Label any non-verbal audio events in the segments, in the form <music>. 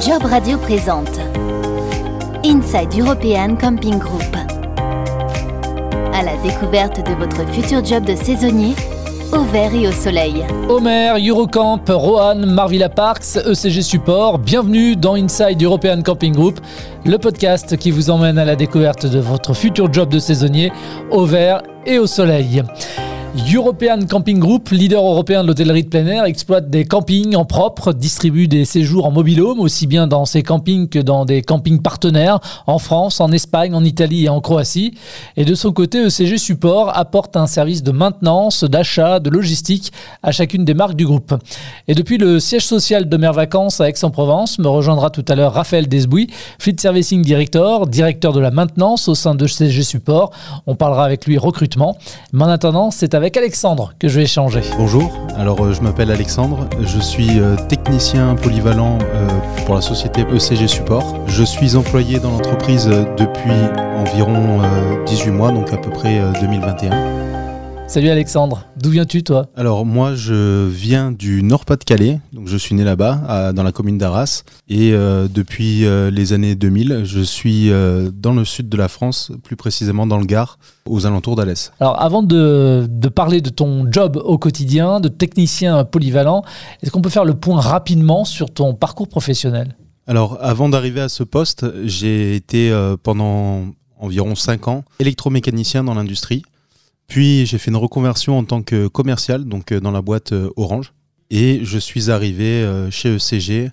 Job Radio présente Inside European Camping Group. À la découverte de votre futur job de saisonnier, au vert et au soleil. Omer, Eurocamp, Rohan, Marvilla Parks, ECG Support, bienvenue dans Inside European Camping Group, le podcast qui vous emmène à la découverte de votre futur job de saisonnier au vert et au soleil. European Camping Group, leader européen de l'hôtellerie de plein air, exploite des campings en propre, distribue des séjours en mobilhome, aussi bien dans ses campings que dans des campings partenaires, en France, en Espagne, en Italie et en Croatie. Et de son côté, ECG Support apporte un service de maintenance, d'achat, de logistique à chacune des marques du groupe. Et depuis le siège social de Mer Vacances à Aix-en-Provence, me rejoindra tout à l'heure Raphaël Desbouy, Fleet Servicing Director, directeur de la maintenance au sein de ECG Support. On parlera avec lui recrutement. Mais en attendant, c'est avec avec Alexandre que je vais échanger. Bonjour, alors euh, je m'appelle Alexandre, je suis euh, technicien polyvalent euh, pour la société ECG Support. Je suis employé dans l'entreprise depuis environ 18 mois, donc à peu près 2021. Salut Alexandre, d'où viens-tu toi? Alors moi je viens du Nord-Pas-de-Calais, donc je suis né là-bas, dans la commune d'Arras, et euh, depuis euh, les années 2000, je suis euh, dans le sud de la France, plus précisément dans le Gard, aux alentours d'Alès. Alors avant de, de, parler de ton job au quotidien, de technicien polyvalent, est-ce qu'on peut faire le point rapidement sur ton parcours professionnel? Alors avant d'arriver à ce poste, j'ai été pendant environ 5 ans électromécanicien dans l'industrie. Puis j'ai fait une reconversion en tant que commercial, donc euh, dans la boîte euh, Orange. Et je suis arrivé euh, chez ECG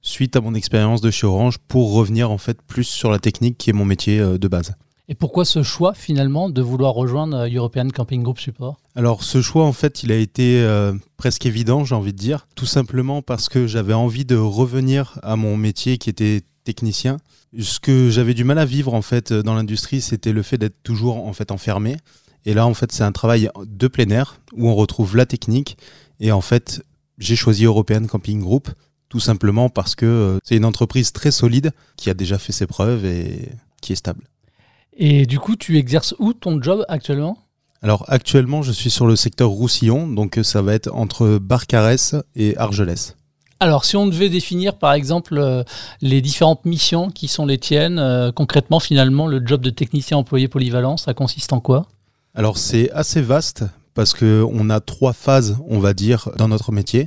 suite à mon expérience de chez Orange pour revenir en fait plus sur la technique qui est mon métier de base. Et pourquoi ce choix finalement de vouloir rejoindre European Camping Group Support? Alors ce choix en fait il a été presque évident j'ai envie de dire, tout simplement parce que j'avais envie de revenir à mon métier qui était technicien. Ce que j'avais du mal à vivre en fait dans l'industrie c'était le fait d'être toujours en fait enfermé. Et là, en fait, c'est un travail de plein air où on retrouve la technique. Et en fait, j'ai choisi European Camping Group tout simplement parce que euh, c'est une entreprise très solide qui a déjà fait ses preuves et qui est stable. Et du coup, tu exerces où ton job actuellement? Alors actuellement, je suis sur le secteur Roussillon, donc ça va être entre Barcarès et Argelès. Alors, si on devait définir, par exemple, euh, les différentes missions qui sont les tiennes, euh, concrètement, finalement, le job de technicien employé polyvalent, ça consiste en quoi? Alors c'est assez vaste parce qu'on a trois phases, on va dire, dans notre métier,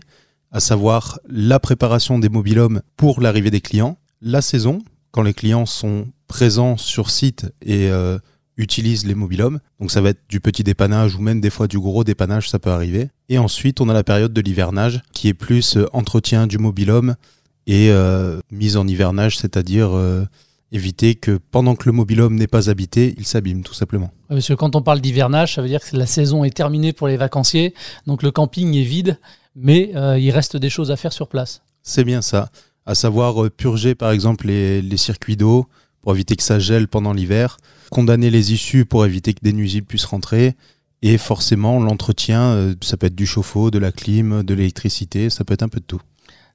à savoir la préparation des mobilhomes pour l'arrivée des clients, la saison, quand les clients sont présents sur site et euh, utilisent les mobilhomes. Donc ça va être du petit dépannage ou même des fois du gros dépannage, ça peut arriver. Et ensuite, on a la période de l'hivernage qui est plus euh, entretien du mobilhome et euh, mise en hivernage, c'est-à-dire éviter que pendant que le mobilhome n'est pas habité, il s'abîme tout simplement. parce que quand on parle d'hivernage, ça veut dire que la saison est terminée pour les vacanciers, donc le camping est vide, mais euh, il reste des choses à faire sur place. C'est bien ça, à savoir euh, purger par exemple les, circuits d'eau pour éviter que ça gèle pendant l'hiver, condamner les issues pour éviter que des nuisibles puissent rentrer, et forcément l'entretien, euh, ça peut être du chauffe-eau, de la clim, de l'électricité, ça peut être un peu de tout.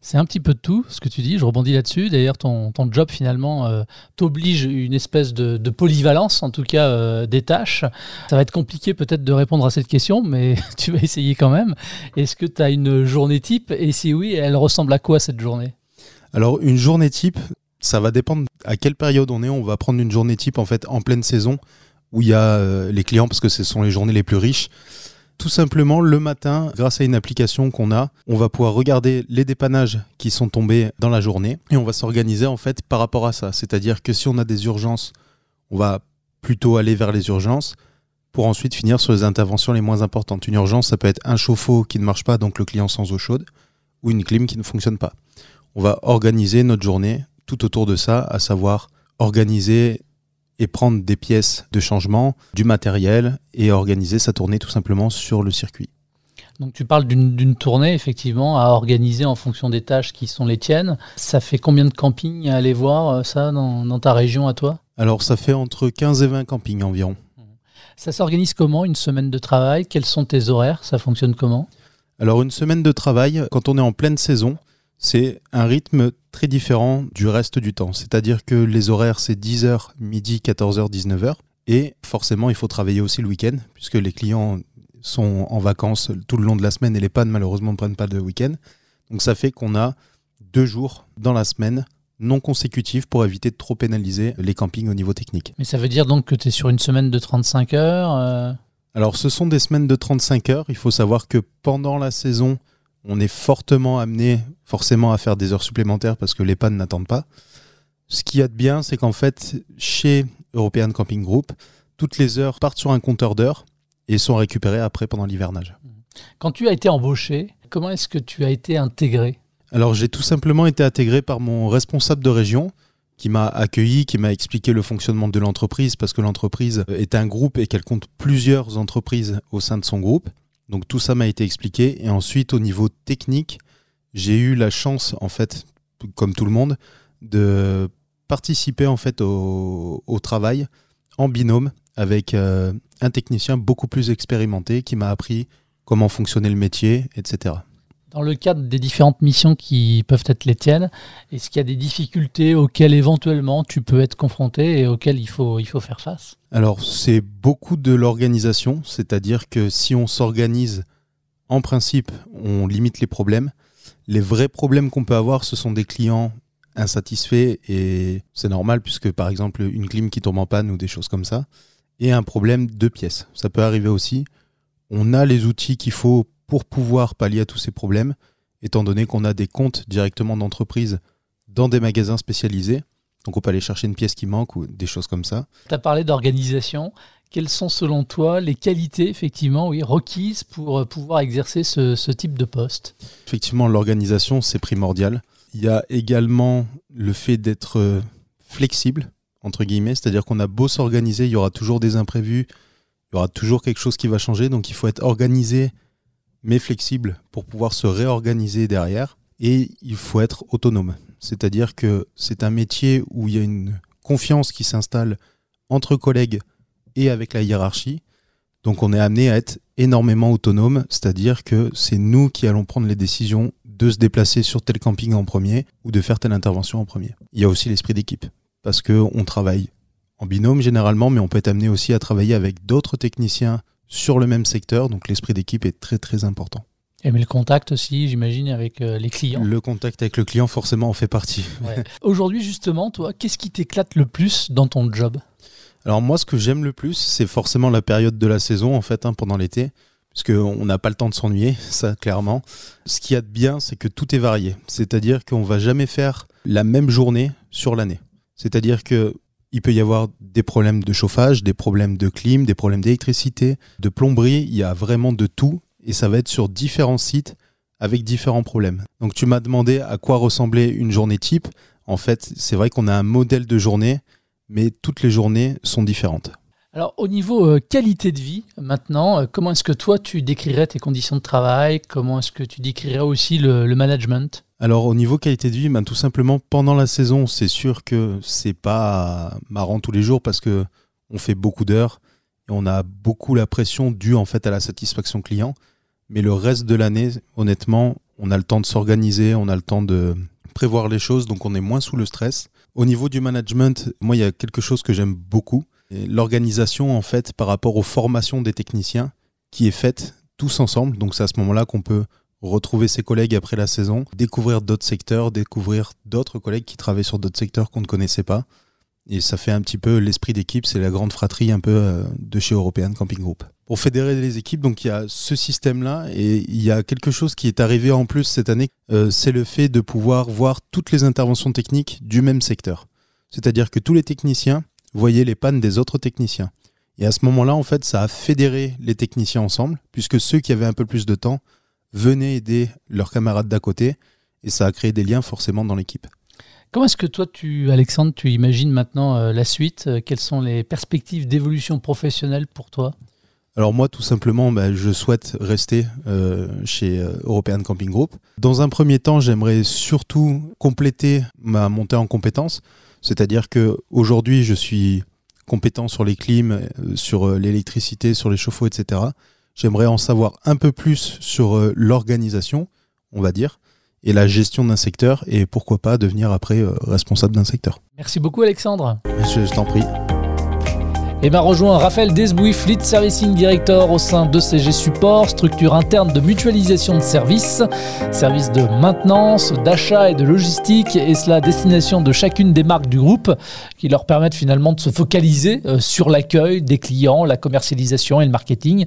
C'est un petit peu de tout ce que tu dis, je rebondis là-dessus. D'ailleurs, ton, job finalement euh, t'oblige une espèce de, polyvalence, en tout cas euh, des tâches. Ça va être compliqué peut-être de répondre à cette question, mais <laughs> tu vas essayer quand même. Est-ce que tu as une journée type? Et si oui, elle ressemble à quoi cette journée? Alors, une journée type, ça va dépendre à quelle période on est. On va prendre une journée type en fait en pleine saison où il y a euh, les clients parce que ce sont les journées les plus riches. Tout simplement, le matin, grâce à une application qu'on a, on va pouvoir regarder les dépannages qui sont tombés dans la journée et on va s'organiser en fait par rapport à ça. C'est-à-dire que si on a des urgences, on va plutôt aller vers les urgences pour ensuite finir sur les interventions les moins importantes. Une urgence, ça peut être un chauffe-eau qui ne marche pas, donc le client sans eau chaude, ou une clim qui ne fonctionne pas. On va organiser notre journée tout autour de ça, à savoir organiser et prendre des pièces de changement, du matériel et organiser sa tournée tout simplement sur le circuit. Donc tu parles d'une tournée effectivement à organiser en fonction des tâches qui sont les tiennes. Ça fait combien de campings à aller voir euh, ça dans, ta région à toi? Alors ça fait entre 15 et 20 campings environ. Ça s'organise comment une semaine de travail? Quels sont tes horaires? Ça fonctionne comment? Alors une semaine de travail, quand on est en pleine saison, c'est un rythme très différent du reste du temps. C'est-à-dire que les horaires, c'est 10h, midi, 14h, 19h. Et forcément, il faut travailler aussi le week-end, puisque les clients sont en vacances tout le long de la semaine et les pannes, malheureusement, ne prennent pas de week-end. Donc ça fait qu'on a deux jours dans la semaine non consécutifs pour éviter de trop pénaliser les campings au niveau technique. Mais ça veut dire donc que tu es sur une semaine de 35 heures euh? Alors ce sont des semaines de 35 heures. Il faut savoir que pendant la saison, on est fortement amené forcément à faire des heures supplémentaires parce que les pannes n'attendent pas. Ce qu'il y a de bien, c'est qu'en fait, chez European Camping Group, toutes les heures partent sur un compteur d'heures et sont récupérées après pendant l'hivernage. Quand tu as été embauché, comment est-ce que tu as été intégré? Alors j'ai tout simplement été intégré par mon responsable de région qui m'a accueilli, qui m'a expliqué le fonctionnement de l'entreprise parce que l'entreprise est un groupe et qu'elle compte plusieurs entreprises au sein de son groupe. Donc tout ça m'a été expliqué et ensuite au niveau technique, j'ai eu la chance en fait comme tout le monde de participer en fait au, travail en binôme avec euh, un technicien beaucoup plus expérimenté qui m'a appris comment fonctionnait le métier, etc. Dans le cadre des différentes missions qui peuvent être les tiennes, est-ce qu'il y a des difficultés auxquelles éventuellement tu peux être confronté et auxquelles il faut, il faut faire face? Alors c'est beaucoup de l'organisation, c'est-à-dire que si on s'organise, en principe, on limite les problèmes. Les vrais problèmes qu'on peut avoir, ce sont des clients insatisfaits et c'est normal puisque par exemple une clim qui tombe en panne ou des choses comme ça et un problème de pièces. Ça peut arriver aussi. On a les outils qu'il faut pour pouvoir pallier à tous ces problèmes, étant donné qu'on a des comptes directement d'entreprise dans des magasins spécialisés. Donc on peut aller chercher une pièce qui manque ou des choses comme ça. Tu as parlé d'organisation. Quelles sont selon toi les qualités effectivement oui, requises pour pouvoir exercer ce, ce type de poste? Effectivement, l'organisation, c'est primordial. Il y a également le fait d'être euh, flexible entre guillemets, c'est-à-dire qu'on a beau s'organiser, il y aura toujours des imprévus, il y aura toujours quelque chose qui va changer, donc il faut être organisé mais flexible pour pouvoir se réorganiser derrière, et il faut être autonome, c'est-à-dire que c'est un métier où il y a une confiance qui s'installe entre collègues et avec la hiérarchie, donc on est amené à être énormément autonome, c'est-à-dire que c'est nous qui allons prendre les décisions de se déplacer sur tel camping en premier ou de faire telle intervention en premier. Il y a aussi l'esprit d'équipe parce qu'on travaille en binôme généralement, mais on peut être amené aussi à travailler avec d'autres techniciens sur le même secteur, donc l'esprit d'équipe est très très important. Et mais le contact aussi, j'imagine, avec euh, les clients. Le contact avec le client, forcément, en fait partie. Ouais. Aujourd'hui, justement, toi, qu'est-ce qui t'éclate le plus dans ton job? Alors moi, ce que j'aime le plus, c'est forcément la période de la saison, en fait, hein, pendant l'été, parce qu'on n'a pas le temps de s'ennuyer, <laughs> ça, clairement. Ce qu'il y a de bien, c'est que tout est varié. C'est-à-dire qu'on va jamais faire la même journée sur l'année. C'est-à-dire que il peut y avoir des problèmes de chauffage, des problèmes de clim, des problèmes d'électricité, de plomberie, il y a vraiment de tout et ça va être sur différents sites avec différents problèmes. Donc tu m'as demandé à quoi ressemblait une journée type. En fait, c'est vrai qu'on a un modèle de journée, mais toutes les journées sont différentes. Alors au niveau euh, qualité de vie, maintenant, euh, comment est-ce que toi tu décrirais tes conditions de travail? Comment est-ce que tu décrirais aussi le, management? Alors au niveau qualité de vie, ben, tout simplement pendant la saison, c'est sûr que c'est pas marrant tous les jours parce que on fait beaucoup d'heures et on a beaucoup la pression due en fait à la satisfaction client. Mais le reste de l'année, honnêtement, on a le temps de s'organiser, on a le temps de prévoir les choses, donc on est moins sous le stress. Au niveau du management, moi il y a quelque chose que j'aime beaucoup l'organisation en fait par rapport aux formations des techniciens qui est faite tous ensemble. Donc c'est à ce moment-là qu'on peut retrouver ses collègues après la saison, découvrir d'autres secteurs, découvrir d'autres collègues qui travaillent sur d'autres secteurs qu'on ne connaissait pas. Et ça fait un petit peu l'esprit d'équipe, c'est la grande fratrie un peu euh, de chez European Camping Group. Pour fédérer les équipes, donc il y a ce système-là et il y a quelque chose qui est arrivé en plus cette année, euh, c'est le fait de pouvoir voir toutes les interventions techniques du même secteur. C'est-à-dire que tous les techniciens voyaient les pannes des autres techniciens. Et à ce moment-là, en fait, ça a fédéré les techniciens ensemble, puisque ceux qui avaient un peu plus de temps venaient aider leurs camarades d'à côté, et ça a créé des liens forcément dans l'équipe. Comment est-ce que toi, tu, Alexandre, tu imagines maintenant euh, la suite? Euh, Quelles sont les perspectives d'évolution professionnelle pour toi? Alors moi, tout simplement, bah, je souhaite rester euh, chez euh, European Camping Group. Dans un premier temps, j'aimerais surtout compléter ma montée en compétences. C'est-à-dire que aujourd'hui, je suis compétent sur les clims, euh, sur l'électricité, sur les chauffe-eau, etc. J'aimerais en savoir un peu plus sur l'organisation, on va dire, et la gestion d'un secteur, et pourquoi pas devenir après responsable d'un secteur. Merci beaucoup Alexandre. Je, je t'en prie. Et eh bien rejoint Raphaël Desbouy, Fleet Servicing Director au sein de CG Support, structure interne de mutualisation de services, services de maintenance, d'achat et de logistique, et cela à destination de chacune des marques du groupe, qui leur permettent finalement de se focaliser euh, sur l'accueil des clients, la commercialisation et le marketing.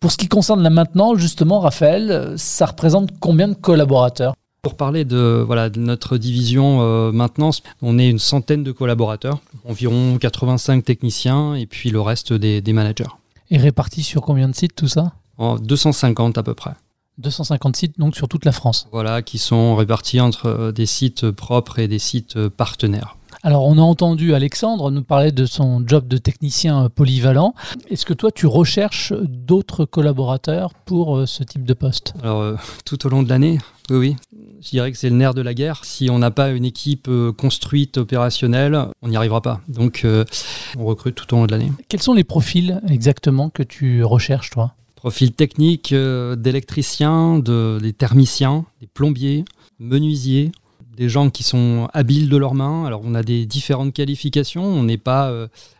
Pour ce qui concerne la maintenance, justement, Raphaël, ça représente combien de collaborateurs? Pour parler de, voilà, de notre division euh, maintenance, on est une centaine de collaborateurs, environ 85 techniciens et puis le reste des, managers. Et répartis sur combien de sites tout ça? En 250 à peu près. 250 sites donc sur toute la France. Voilà, qui sont répartis entre euh, des sites propres et des sites euh, partenaires. Alors, on a entendu Alexandre nous parler de son job de technicien polyvalent. Est-ce que toi, tu recherches d'autres collaborateurs pour ce type de poste? Alors, tout au long de l'année, oui, oui. Je dirais que c'est le nerf de la guerre. Si on n'a pas une équipe euh, construite, opérationnelle, on n'y arrivera pas. Donc, euh, on recrute tout au long de l'année. Quels sont les profils exactement que tu recherches, toi? Profils techniques euh, d'électriciens, de, des thermiciens, des plombiers, menuisiers, des gens qui sont habiles de leurs mains. Alors, on a des différentes qualifications. On n'est pas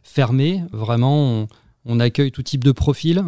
fermé. Vraiment, on, accueille tout type de profil.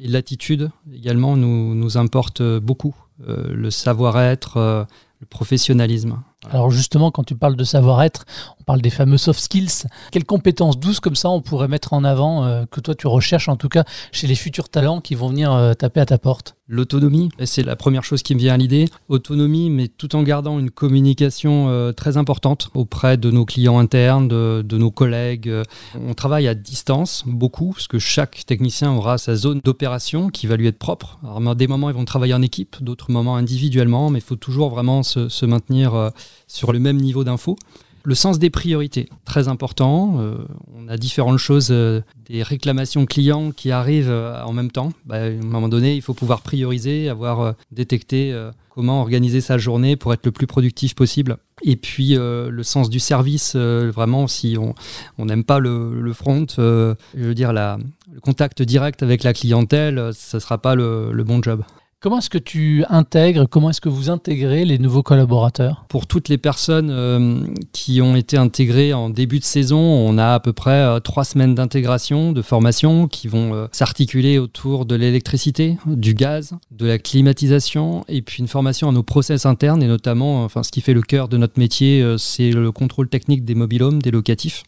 et l'attitude également nous, nous importe beaucoup. Euh, le savoir-être, euh, le professionnalisme. Alors justement, quand tu parles de savoir-être, parle des fameux soft skills. Quelles compétences douces comme ça on pourrait mettre en avant, euh, que toi tu recherches en tout cas chez les futurs talents qui vont venir euh, taper à ta porte? L'autonomie, c'est la première chose qui me vient à l'idée. Autonomie, mais tout en gardant une communication euh, très importante auprès de nos clients internes, de, nos collègues. On travaille à distance beaucoup, parce que chaque technicien aura sa zone d'opération qui va lui être propre. Alors, des moments, ils vont travailler en équipe, d'autres moments individuellement, mais il faut toujours vraiment se, se maintenir sur le même niveau d'info. Le sens des priorités, très important. Euh, on a différentes choses, euh, des réclamations clients qui arrivent euh, en même temps. Bah, à un moment donné, il faut pouvoir prioriser, avoir détecté comment organiser sa journée pour être le plus productif possible. Et puis le sens du service, vraiment, si on n'aime pas le, front, je veux dire, le contact direct avec la clientèle, ça ne sera pas le bon job. Comment est-ce que tu intègres, comment est-ce que vous intégrez les nouveaux collaborateurs? Pour toutes les personnes euh, qui ont été intégrées en début de saison, on a à peu près euh, trois semaines d'intégration, de formation qui vont euh, s'articuler autour de l'électricité, du gaz, de la climatisation et puis une formation à nos process internes et notamment, enfin, ce qui fait le cœur de notre métier, c'est le contrôle technique des mobilhomes, des locatifs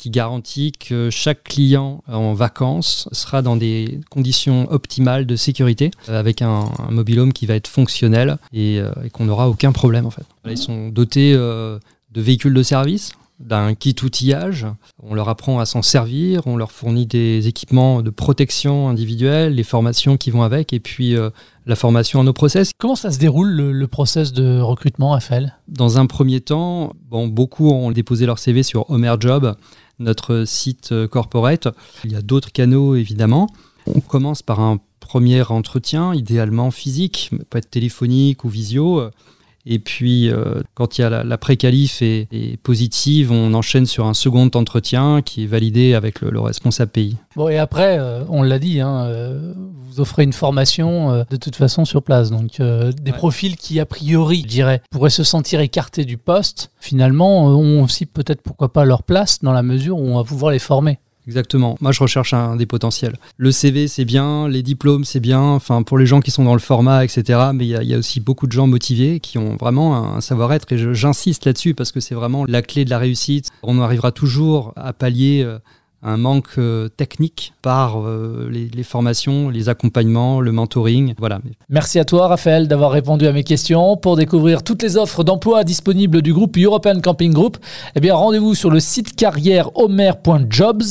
qui garantit que chaque client en vacances sera dans des conditions optimales de sécurité, euh, avec un, un mobilhome qui va être fonctionnel et, euh, qu'on n'aura aucun problème en fait. Ils sont dotés euh, de véhicules de service, d'un kit outillage. On leur apprend à s'en servir, on leur fournit des équipements de protection individuelle, les formations qui vont avec, et puis la formation à nos process. Comment ça se déroule le, process de recrutement, Raphaël? Dans un premier temps, bon, beaucoup ont déposé leur CV sur Homer Job notre site euh, corporate. Il y a d'autres canaux évidemment. On commence par un premier entretien, idéalement physique, peut être téléphonique ou visio. Et puis, euh, quand il y a la, pré-qualif est, positive, on enchaîne sur un second entretien qui est validé avec le, responsable pays. Bon, et après, euh, on l'a dit, hein, euh, vous offrez une formation de toute façon sur place. Donc, des profils qui, a priori, je dirais, pourraient se sentir écartés du poste, finalement, ont aussi peut-être, pourquoi pas, leur place dans la mesure où on va pouvoir les former. Exactement. Moi, je recherche un des potentiels. Le CV, c'est bien, les diplômes, c'est bien, enfin, pour les gens qui sont dans le format, etc. Mais il y, a aussi beaucoup de gens motivés qui ont vraiment un, savoir-être et j'insiste là-dessus parce que c'est vraiment la clé de la réussite. On arrivera toujours à pallier. Euh, un manque euh, technique par euh, les, formations, les accompagnements, le mentoring. Voilà. Merci à toi, Raphaël, d'avoir répondu à mes questions. Pour découvrir toutes les offres d'emploi disponibles du groupe European Camping Group, eh bien, rendez-vous sur le site carrière homer.jobs.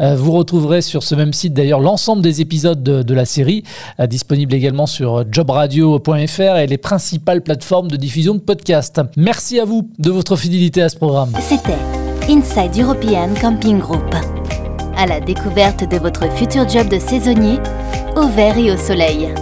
Euh, vous retrouverez sur ce même site d'ailleurs l'ensemble des épisodes de, la série, disponibles également sur jobradio.fr et les principales plateformes de diffusion de podcasts. Merci à vous de votre fidélité à ce programme. C'était Inside European Camping Group à la découverte de votre futur job de saisonnier, au vert et au soleil.